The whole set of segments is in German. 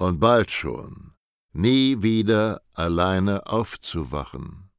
und bald schon nie wieder alleine aufzuwachen.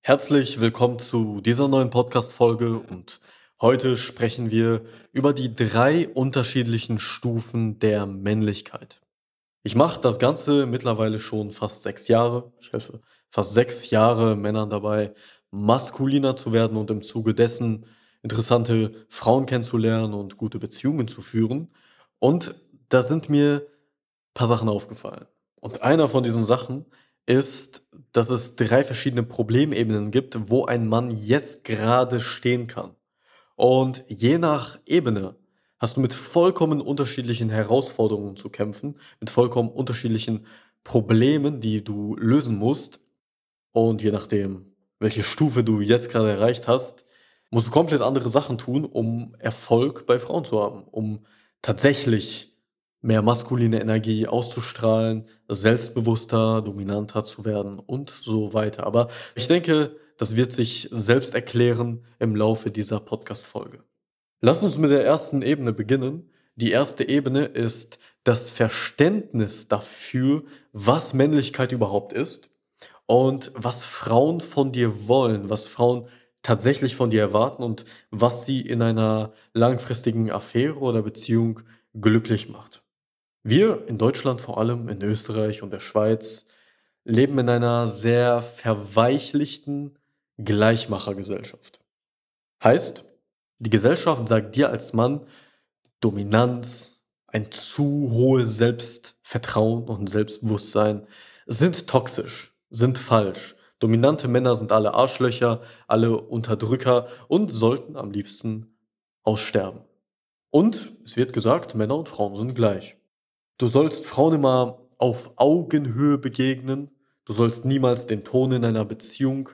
Herzlich willkommen zu dieser neuen Podcast-Folge und heute sprechen wir über die drei unterschiedlichen Stufen der Männlichkeit. Ich mache das Ganze mittlerweile schon fast sechs Jahre. Ich helfe fast sechs Jahre Männern dabei, maskuliner zu werden und im Zuge dessen interessante Frauen kennenzulernen und gute Beziehungen zu führen. Und da sind mir paar Sachen aufgefallen. Und einer von diesen Sachen ist, dass es drei verschiedene Problemebenen gibt, wo ein Mann jetzt gerade stehen kann. Und je nach Ebene hast du mit vollkommen unterschiedlichen Herausforderungen zu kämpfen, mit vollkommen unterschiedlichen Problemen, die du lösen musst. Und je nachdem, welche Stufe du jetzt gerade erreicht hast, musst du komplett andere Sachen tun, um Erfolg bei Frauen zu haben, um tatsächlich mehr maskuline Energie auszustrahlen, selbstbewusster, dominanter zu werden und so weiter. Aber ich denke, das wird sich selbst erklären im Laufe dieser Podcast-Folge. Lass uns mit der ersten Ebene beginnen. Die erste Ebene ist das Verständnis dafür, was Männlichkeit überhaupt ist und was Frauen von dir wollen, was Frauen tatsächlich von dir erwarten und was sie in einer langfristigen Affäre oder Beziehung glücklich macht. Wir in Deutschland, vor allem in Österreich und der Schweiz, leben in einer sehr verweichlichten Gleichmachergesellschaft. Heißt, die Gesellschaft sagt dir als Mann Dominanz, ein zu hohes Selbstvertrauen und Selbstbewusstsein sind toxisch sind falsch. Dominante Männer sind alle Arschlöcher, alle Unterdrücker und sollten am liebsten aussterben. Und es wird gesagt, Männer und Frauen sind gleich. Du sollst Frauen immer auf Augenhöhe begegnen, du sollst niemals den Ton in einer Beziehung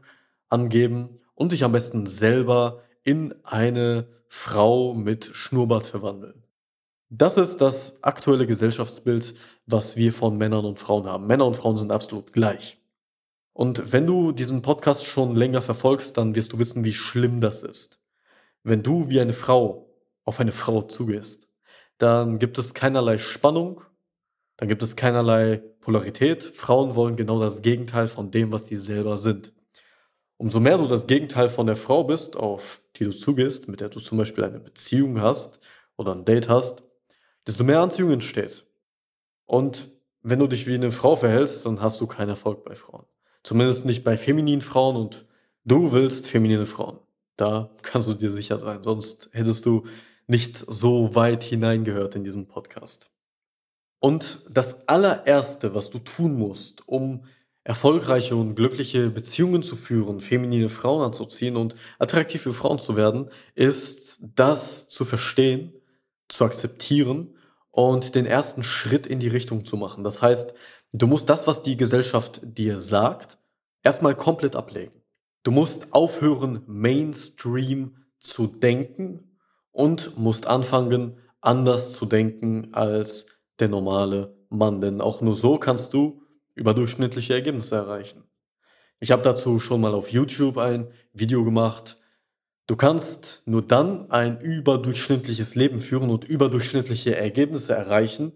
angeben und dich am besten selber in eine Frau mit Schnurrbart verwandeln. Das ist das aktuelle Gesellschaftsbild, was wir von Männern und Frauen haben. Männer und Frauen sind absolut gleich. Und wenn du diesen Podcast schon länger verfolgst, dann wirst du wissen, wie schlimm das ist. Wenn du wie eine Frau auf eine Frau zugehst, dann gibt es keinerlei Spannung, dann gibt es keinerlei Polarität. Frauen wollen genau das Gegenteil von dem, was sie selber sind. Umso mehr du das Gegenteil von der Frau bist, auf die du zugehst, mit der du zum Beispiel eine Beziehung hast oder ein Date hast, desto mehr Anziehung entsteht. Und wenn du dich wie eine Frau verhältst, dann hast du keinen Erfolg bei Frauen. Zumindest nicht bei femininen Frauen und du willst feminine Frauen. Da kannst du dir sicher sein. Sonst hättest du nicht so weit hineingehört in diesen Podcast. Und das allererste, was du tun musst, um erfolgreiche und glückliche Beziehungen zu führen, feminine Frauen anzuziehen und attraktiv für Frauen zu werden, ist das zu verstehen, zu akzeptieren und den ersten Schritt in die Richtung zu machen. Das heißt, Du musst das, was die Gesellschaft dir sagt, erstmal komplett ablegen. Du musst aufhören, Mainstream zu denken und musst anfangen, anders zu denken als der normale Mann. Denn auch nur so kannst du überdurchschnittliche Ergebnisse erreichen. Ich habe dazu schon mal auf YouTube ein Video gemacht. Du kannst nur dann ein überdurchschnittliches Leben führen und überdurchschnittliche Ergebnisse erreichen,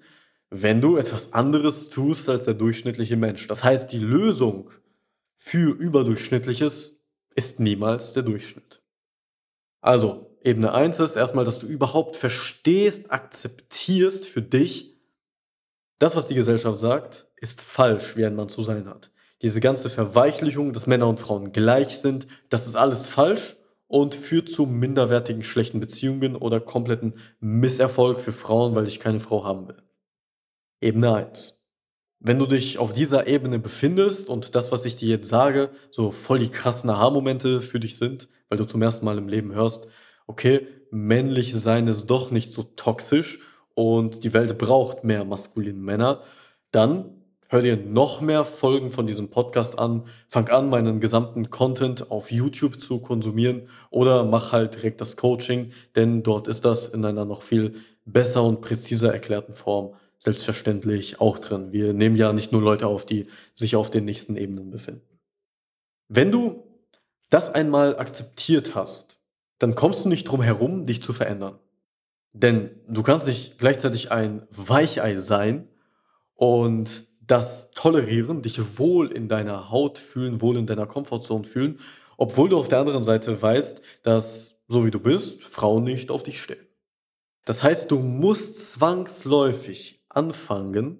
wenn du etwas anderes tust als der durchschnittliche Mensch. Das heißt, die Lösung für überdurchschnittliches ist niemals der Durchschnitt. Also, Ebene 1 ist erstmal, dass du überhaupt verstehst, akzeptierst für dich, Das, was die Gesellschaft sagt, ist falsch, wie ein Mann zu sein hat. Diese ganze Verweichlichung, dass Männer und Frauen gleich sind, das ist alles falsch und führt zu minderwertigen schlechten Beziehungen oder kompletten Misserfolg für Frauen, weil ich keine Frau haben will. Ebene 1. Wenn du dich auf dieser Ebene befindest und das, was ich dir jetzt sage, so voll die krassen Aha-Momente für dich sind, weil du zum ersten Mal im Leben hörst, okay, männlich sein ist doch nicht so toxisch und die Welt braucht mehr maskuline Männer, dann hör dir noch mehr Folgen von diesem Podcast an, fang an, meinen gesamten Content auf YouTube zu konsumieren oder mach halt direkt das Coaching, denn dort ist das in einer noch viel besser und präziser erklärten Form selbstverständlich auch drin. Wir nehmen ja nicht nur Leute auf, die sich auf den nächsten Ebenen befinden. Wenn du das einmal akzeptiert hast, dann kommst du nicht drum herum, dich zu verändern. Denn du kannst nicht gleichzeitig ein Weichei sein und das tolerieren, dich wohl in deiner Haut fühlen, wohl in deiner Komfortzone fühlen, obwohl du auf der anderen Seite weißt, dass, so wie du bist, Frauen nicht auf dich stehen. Das heißt, du musst zwangsläufig anfangen,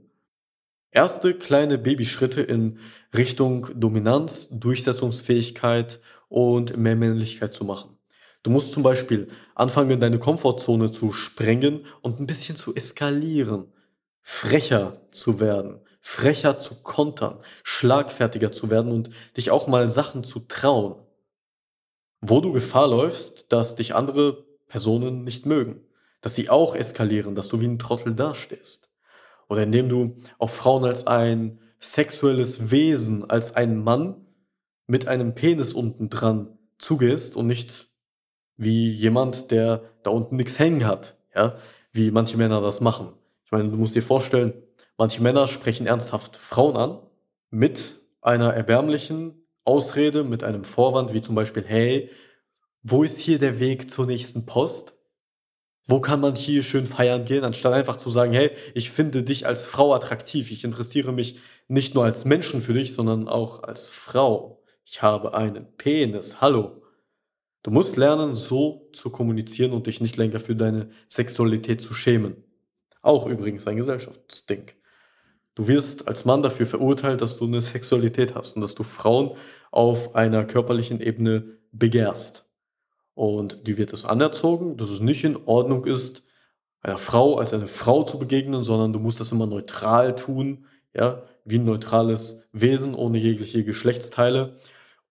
erste kleine Babyschritte in Richtung Dominanz, Durchsetzungsfähigkeit und mehr Männlichkeit zu machen. Du musst zum Beispiel anfangen, deine Komfortzone zu sprengen und ein bisschen zu eskalieren, frecher zu werden, frecher zu kontern, schlagfertiger zu werden und dich auch mal Sachen zu trauen, wo du Gefahr läufst, dass dich andere Personen nicht mögen, dass sie auch eskalieren, dass du wie ein Trottel dastehst. Oder indem du auf Frauen als ein sexuelles Wesen, als ein Mann mit einem Penis unten dran zugehst und nicht wie jemand, der da unten nichts hängen hat, ja, wie manche Männer das machen. Ich meine, du musst dir vorstellen, manche Männer sprechen ernsthaft Frauen an mit einer erbärmlichen Ausrede, mit einem Vorwand, wie zum Beispiel, hey, wo ist hier der Weg zur nächsten Post? Wo kann man hier schön feiern gehen, anstatt einfach zu sagen, hey, ich finde dich als Frau attraktiv, ich interessiere mich nicht nur als Menschen für dich, sondern auch als Frau. Ich habe einen Penis, hallo. Du musst lernen, so zu kommunizieren und dich nicht länger für deine Sexualität zu schämen. Auch übrigens ein Gesellschaftsding. Du wirst als Mann dafür verurteilt, dass du eine Sexualität hast und dass du Frauen auf einer körperlichen Ebene begehrst. Und die wird es anerzogen, dass es nicht in Ordnung ist, einer Frau als eine Frau zu begegnen, sondern du musst das immer neutral tun, ja, wie ein neutrales Wesen ohne jegliche Geschlechtsteile.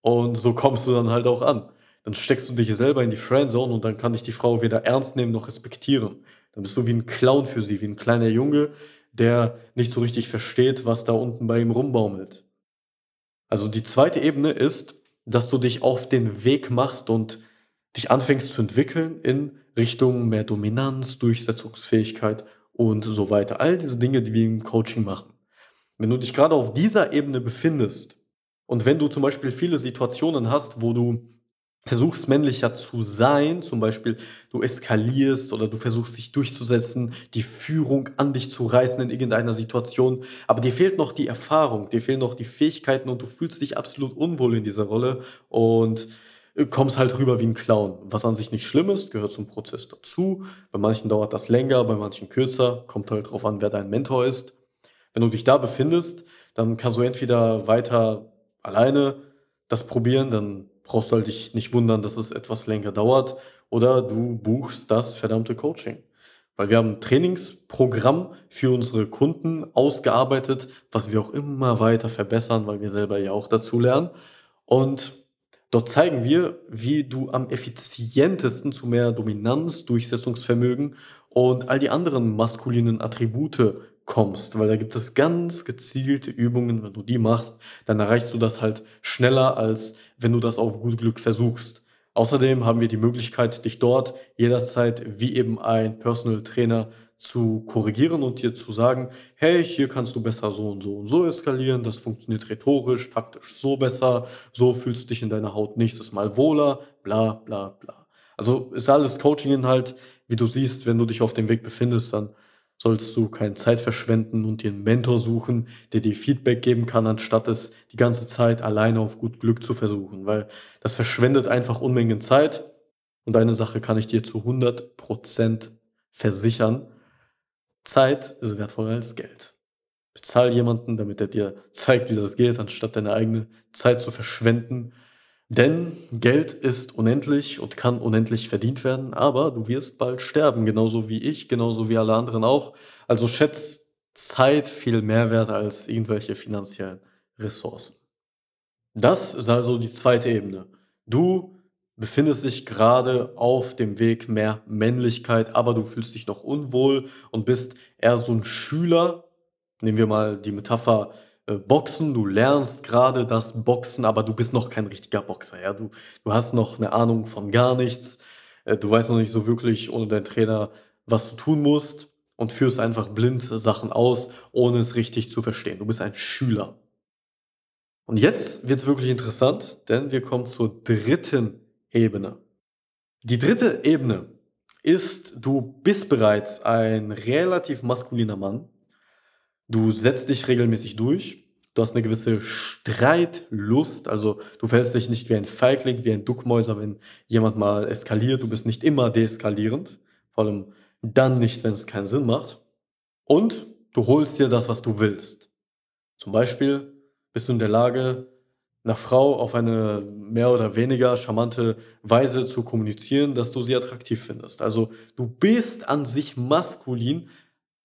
Und so kommst du dann halt auch an dann steckst du dich selber in die Friendzone und dann kann dich die Frau weder ernst nehmen noch respektieren. Dann bist du wie ein Clown für sie, wie ein kleiner Junge, der nicht so richtig versteht, was da unten bei ihm rumbaumelt. Also die zweite Ebene ist, dass du dich auf den Weg machst und dich anfängst zu entwickeln in Richtung mehr Dominanz, Durchsetzungsfähigkeit und so weiter. All diese Dinge, die wir im Coaching machen. Wenn du dich gerade auf dieser Ebene befindest und wenn du zum Beispiel viele Situationen hast, wo du versuchst männlicher zu sein, zum Beispiel du eskalierst oder du versuchst dich durchzusetzen, die Führung an dich zu reißen in irgendeiner Situation, aber dir fehlt noch die Erfahrung, dir fehlen noch die Fähigkeiten und du fühlst dich absolut unwohl in dieser Rolle und kommst halt rüber wie ein Clown, was an sich nicht schlimm ist, gehört zum Prozess dazu. Bei manchen dauert das länger, bei manchen kürzer, kommt halt drauf an, wer dein Mentor ist. Wenn du dich da befindest, dann kannst du entweder weiter alleine das probieren, dann brauchst du halt dich nicht wundern, dass es etwas länger dauert oder du buchst das verdammte Coaching. Weil wir haben ein Trainingsprogramm für unsere Kunden ausgearbeitet, was wir auch immer weiter verbessern, weil wir selber ja auch dazu lernen. Und dort zeigen wir, wie du am effizientesten zu mehr Dominanz, Durchsetzungsvermögen und all die anderen maskulinen Attribute kommst, weil da gibt es ganz gezielte Übungen, wenn du die machst, dann erreichst du das halt schneller, als wenn du das auf gut Glück versuchst. Außerdem haben wir die Möglichkeit, dich dort jederzeit wie eben ein Personal Trainer zu korrigieren und dir zu sagen, hey, hier kannst du besser so und so und so eskalieren, das funktioniert rhetorisch, taktisch so besser, so fühlst du dich in deiner Haut nächstes Mal wohler, bla bla bla. Also ist alles Coaching-Inhalt, wie du siehst, wenn du dich auf dem Weg befindest, dann sollst du keine Zeit verschwenden und dir einen Mentor suchen, der dir Feedback geben kann, anstatt es die ganze Zeit alleine auf gut Glück zu versuchen, weil das verschwendet einfach Unmengen Zeit. Und eine Sache kann ich dir zu 100% versichern. Zeit ist wertvoller als Geld. Bezahl jemanden, damit er dir zeigt, wie das geht, anstatt deine eigene Zeit zu verschwenden. Denn Geld ist unendlich und kann unendlich verdient werden, aber du wirst bald sterben, genauso wie ich, genauso wie alle anderen auch. Also schätz Zeit viel mehr wert als irgendwelche finanziellen Ressourcen. Das ist also die zweite Ebene. Du befindest dich gerade auf dem Weg mehr Männlichkeit, aber du fühlst dich noch unwohl und bist eher so ein Schüler. Nehmen wir mal die Metapher Boxen. Du lernst gerade das Boxen, aber du bist noch kein richtiger Boxer. Ja? Du, du hast noch eine Ahnung von gar nichts. Äh, du weißt noch nicht so wirklich ohne deinen Trainer, was du tun musst und führst einfach blind Sachen aus, ohne es richtig zu verstehen. Du bist ein Schüler. Und jetzt wird es wirklich interessant, denn wir kommen zur dritten Ebene. Die dritte Ebene ist, du bist bereits ein relativ maskuliner Mann. Du setzt dich regelmäßig durch. Du hast eine gewisse Streitlust. Also du verhältst dich nicht wie ein Feigling, wie ein Duckmäuser, wenn jemand mal eskaliert. Du bist nicht immer deeskalierend. Vor allem dann nicht, wenn es keinen Sinn macht. Und du holst dir das, was du willst. Zum Beispiel bist du in der Lage, einer Frau auf eine mehr oder weniger charmante Weise zu kommunizieren, dass du sie attraktiv findest. Also du bist an sich maskulin,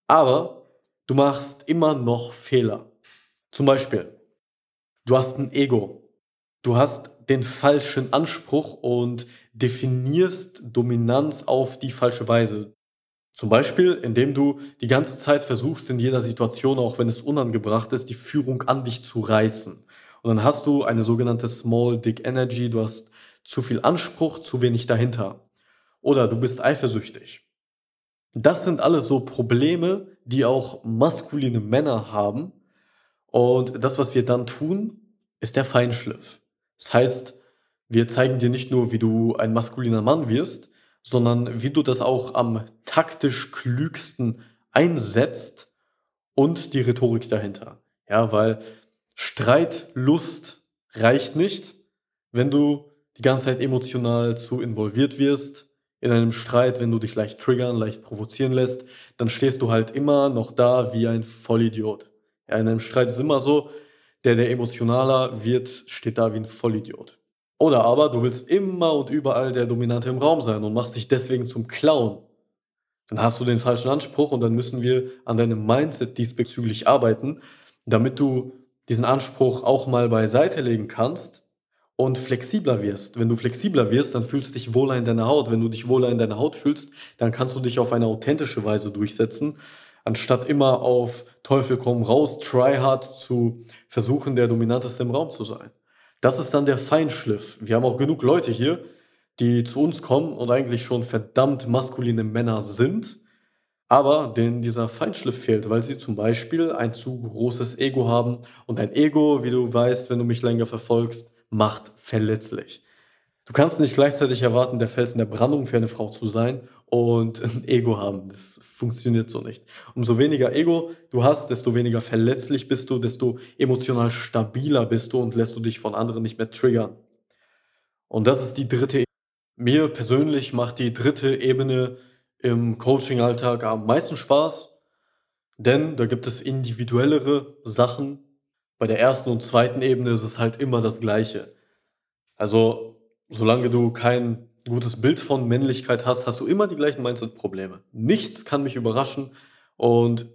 aber du machst immer noch Fehler. Zum Beispiel, du hast ein Ego. Du hast den falschen Anspruch und definierst Dominanz auf die falsche Weise. Zum Beispiel, indem du die ganze Zeit versuchst, in jeder Situation, auch wenn es unangebracht ist, die Führung an dich zu reißen. Und dann hast du eine sogenannte Small Dick Energy, du hast zu viel Anspruch, zu wenig dahinter. Oder du bist eifersüchtig. Das sind alles so Probleme, die auch maskuline Männer haben. Und das, was wir dann tun, ist der Feinschliff. Das heißt, wir zeigen dir nicht nur, wie du ein maskuliner Mann wirst, sondern wie du das auch am taktisch klügsten einsetzt und die Rhetorik dahinter. Ja, weil Streitlust reicht nicht, wenn du die ganze Zeit emotional zu involviert wirst. In einem Streit, wenn du dich leicht triggern, leicht provozieren lässt, dann stehst du halt immer noch da wie ein Vollidiot. Ja, in einem Streit ist immer so, der, der emotionaler wird, steht da wie ein Vollidiot. Oder aber du willst immer und überall der Dominante im Raum sein und machst dich deswegen zum Clown. Dann hast du den falschen Anspruch und dann müssen wir an deinem Mindset diesbezüglich arbeiten, damit du diesen Anspruch auch mal beiseite legen kannst und flexibler wirst. Wenn du flexibler wirst, dann fühlst du dich wohler in deiner Haut. Wenn du dich wohler in deiner Haut fühlst, dann kannst du dich auf eine authentische Weise durchsetzen, anstatt immer auf Teufel komm raus, try hard zu versuchen, der dominanteste im Raum zu sein. Das ist dann der Feinschliff. Wir haben auch genug Leute hier, die zu uns kommen und eigentlich schon verdammt maskuline Männer sind, aber denen dieser Feinschliff fehlt, weil sie zum Beispiel ein zu großes Ego haben. Und ein Ego, wie du weißt, wenn du mich länger verfolgst, macht verletzlich. Du kannst nicht gleichzeitig erwarten, der Fels in der Brandung für eine Frau zu sein und ein Ego haben. Das funktioniert so nicht. Umso weniger Ego du hast, desto weniger verletzlich bist du, desto emotional stabiler bist du und lässt du dich von anderen nicht mehr triggern. Und das ist die dritte Ebene. Mir persönlich macht die dritte Ebene im Coaching-Alltag am meisten Spaß, denn da gibt es individuellere Sachen. Bei der ersten und zweiten Ebene ist es halt immer das Gleiche. Also, solange du kein gutes Bild von Männlichkeit hast, hast du immer die gleichen Mindset-Probleme. Nichts kann mich überraschen und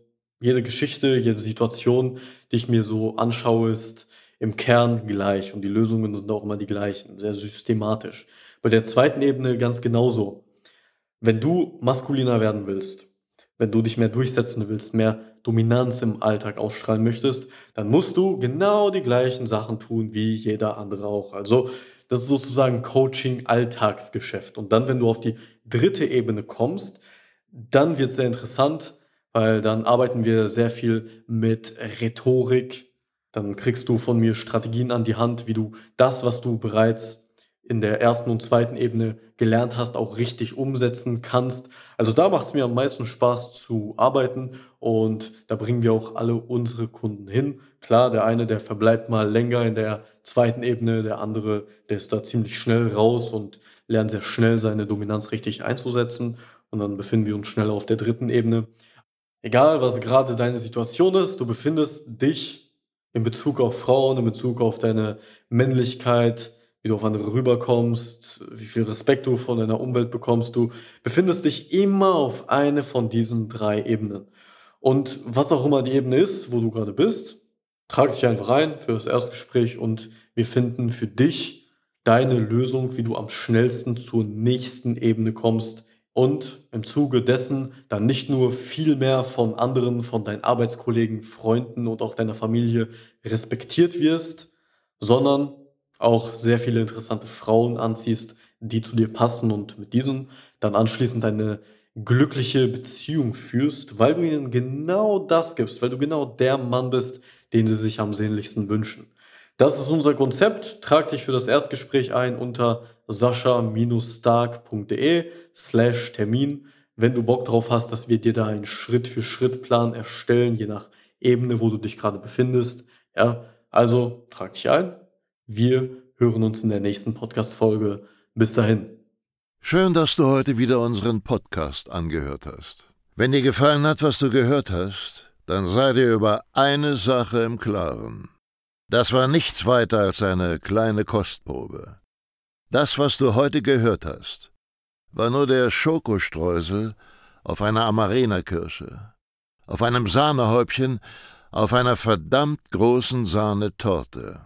jede Geschichte, jede Situation, die ich mir so anschaue, ist im Kern gleich und die Lösungen sind auch immer die gleichen, sehr systematisch. Bei der zweiten Ebene ganz genauso. Wenn du maskuliner werden willst, wenn du dich mehr durchsetzen willst, mehr Dominanz im Alltag ausstrahlen möchtest, dann musst du genau die gleichen Sachen tun wie jeder andere auch. Also das ist sozusagen Coaching-Alltagsgeschäft. Und dann, wenn du auf die dritte Ebene kommst, dann wird es sehr interessant, weil dann arbeiten wir sehr viel mit Rhetorik. Dann kriegst du von mir Strategien an die Hand, wie du das, was du bereits in der ersten und zweiten Ebene gelernt hast, auch richtig umsetzen kannst. Also da macht es mir am meisten Spaß zu arbeiten und da bringen wir auch alle unsere Kunden hin. Klar, der eine, der verbleibt mal länger in der zweiten Ebene, der andere, der ist da ziemlich schnell raus und lernt sehr schnell seine Dominanz richtig einzusetzen und dann befinden wir uns schnell auf der dritten Ebene. Egal, was gerade deine Situation ist, du befindest dich in Bezug auf Frauen, in Bezug auf deine Männlichkeit, wie du auf andere rüberkommst, wie viel Respekt du von deiner Umwelt bekommst, du befindest dich immer auf eine von diesen drei Ebenen. Und was auch immer die Ebene ist, wo du gerade bist, trag dich einfach ein für das Erstgespräch und wir finden für dich deine Lösung, wie du am schnellsten zur nächsten Ebene kommst und im Zuge dessen dann nicht nur viel mehr von anderen, von deinen Arbeitskollegen, Freunden und auch deiner Familie respektiert wirst, sondern auch sehr viele interessante Frauen anziehst, die zu dir passen und mit diesen dann anschließend eine glückliche Beziehung führst, weil du ihnen genau das gibst, weil du genau der Mann bist, den sie sich am sehnlichsten wünschen. Das ist unser Konzept. Trag dich für das Erstgespräch ein unter sascha-stark.de slash Termin, wenn du Bock drauf hast, dass wir dir da einen Schritt-für-Schritt-Plan erstellen, je nach Ebene, wo du dich gerade befindest. Ja, also trag dich ein. Wir hören uns in der nächsten Podcast-Folge. Bis dahin. Schön, dass du heute wieder unseren Podcast angehört hast. Wenn dir gefallen hat, was du gehört hast, dann sei dir über eine Sache im Klaren. Das war nichts weiter als eine kleine Kostprobe. Das, was du heute gehört hast, war nur der Schokostreusel auf einer Amarena-Kirsche, auf einem Sahnehäubchen, auf einer verdammt großen Sahnetorte.